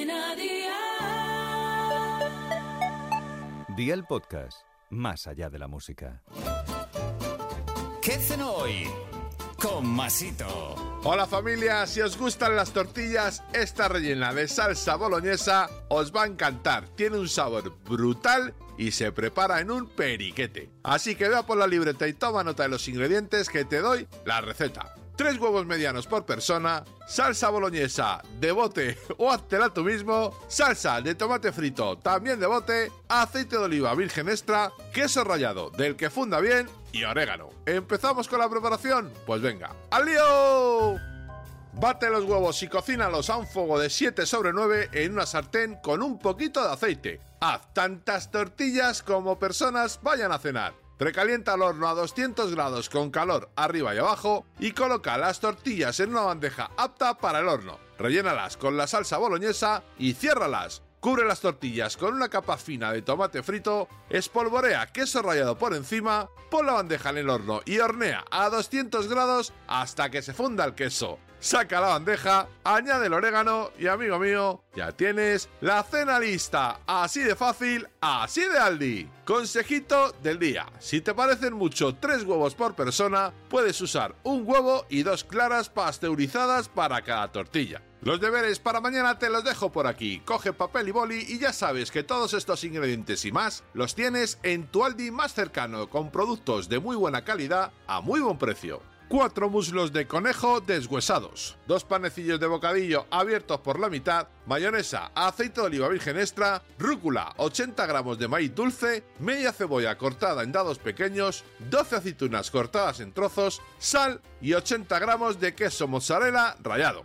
Cadena Dial. Día el podcast, más allá de la música. ¿Qué hacen hoy? Con Masito. Hola familia, si os gustan las tortillas, esta rellena de salsa boloñesa os va a encantar. Tiene un sabor brutal y se prepara en un periquete. Así que vea por la libreta y toma nota de los ingredientes que te doy la receta. 3 huevos medianos por persona, salsa boloñesa de bote o háztela tú mismo, salsa de tomate frito también de bote, aceite de oliva virgen extra, queso rallado del que funda bien y orégano. ¿Empezamos con la preparación? Pues venga, ¡al lío! Bate los huevos y cocínalos a un fuego de 7 sobre 9 en una sartén con un poquito de aceite. Haz tantas tortillas como personas vayan a cenar. Precalienta el horno a 200 grados con calor arriba y abajo y coloca las tortillas en una bandeja apta para el horno. Rellénalas con la salsa boloñesa y ciérralas. Cubre las tortillas con una capa fina de tomate frito, espolvorea queso rallado por encima, pon la bandeja en el horno y hornea a 200 grados hasta que se funda el queso. Saca la bandeja, añade el orégano y amigo mío, ya tienes la cena lista. Así de fácil, así de Aldi. Consejito del día. Si te parecen mucho tres huevos por persona, puedes usar un huevo y dos claras pasteurizadas para cada tortilla. Los deberes para mañana te los dejo por aquí. Coge papel y boli y ya sabes que todos estos ingredientes y más los tienes en tu Aldi más cercano con productos de muy buena calidad a muy buen precio. 4 muslos de conejo deshuesados, 2 panecillos de bocadillo abiertos por la mitad, mayonesa, aceite de oliva virgen extra, rúcula, 80 gramos de maíz dulce, media cebolla cortada en dados pequeños, 12 aceitunas cortadas en trozos, sal y 80 gramos de queso mozzarella rallado.